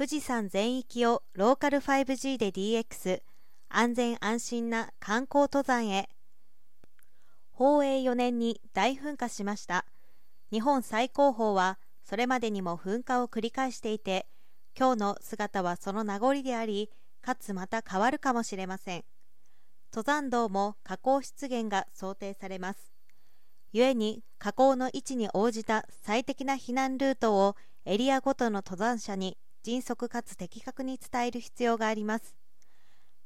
富士山全域をローカル 5G で DX 安全安心な観光登山へ。宝永4年に大噴火しました。日本最高峰はそれまでにも噴火を繰り返していて今日の姿はその名残でありかつまた変わるかもしれません。登山道も火口出現が想定されます。故に火口の位置に応じた最適な避難ルートをエリアごとの登山者に迅速かつ的確に伝える必要があります。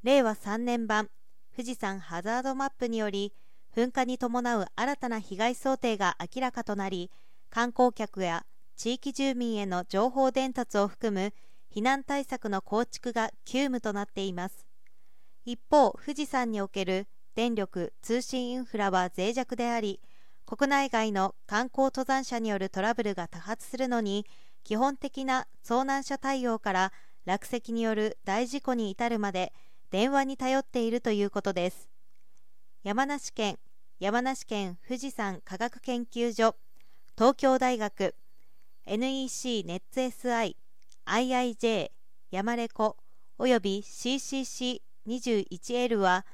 令和3年版富士山ハザードマップにより噴火に伴う新たな被害想定が明らかとなり観光客や地域住民への情報伝達を含む避難対策の構築が急務となっています。一方富士山における電力通信インフラは脆弱であり国内外の観光登山者によるトラブルが多発するのに基本的な遭難者対応から落石による大事故に至るまで電話に頼っているということです。山梨県山梨県富士山科学研究所東京大学 NEC ネッツ SI IIJ 山レコおよび CCC21L は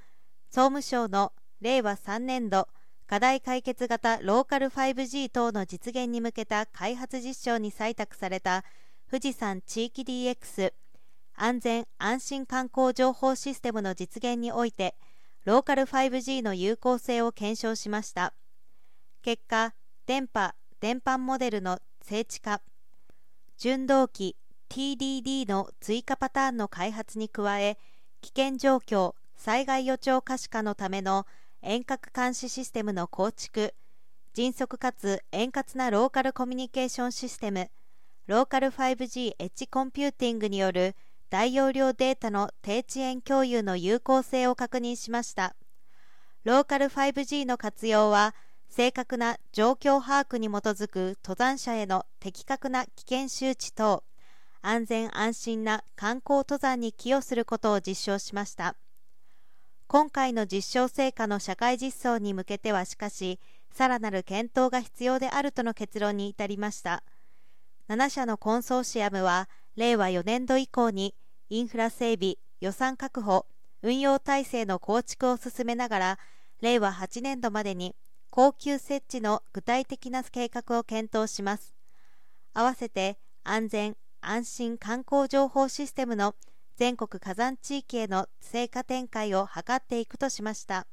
総務省の令和3年度課題解決型ローカル 5G 等の実現に向けた開発実証に採択された富士山地域 DX 安全安心観光情報システムの実現においてローカル 5G の有効性を検証しました結果電波電波モデルの精緻化純動機 TDD の追加パターンの開発に加え危険状況災害予兆可視化のための遠隔監視システムの構築迅速かつ円滑なローカルコミュニケーションシステムローカル 5G エッジコンピューティングによる大容量データの低遅延共有の有効性を確認しました。ローカル 5G の活用は正確な状況把握に基づく登山者への的確な危険周知等安全安心な観光登山に寄与することを実証しました。今回の実証成果の社会実装に向けてはしかしさらなる検討が必要であるとの結論に至りました。7社のコンソーシアムは令和4年度以降にインフラ整備予算確保運用体制の構築を進めながら令和8年度までに恒久設置の具体的な計画を検討します。合わせて安全安心観光情報システムの全国火山地域への成果展開を図っていくとしました。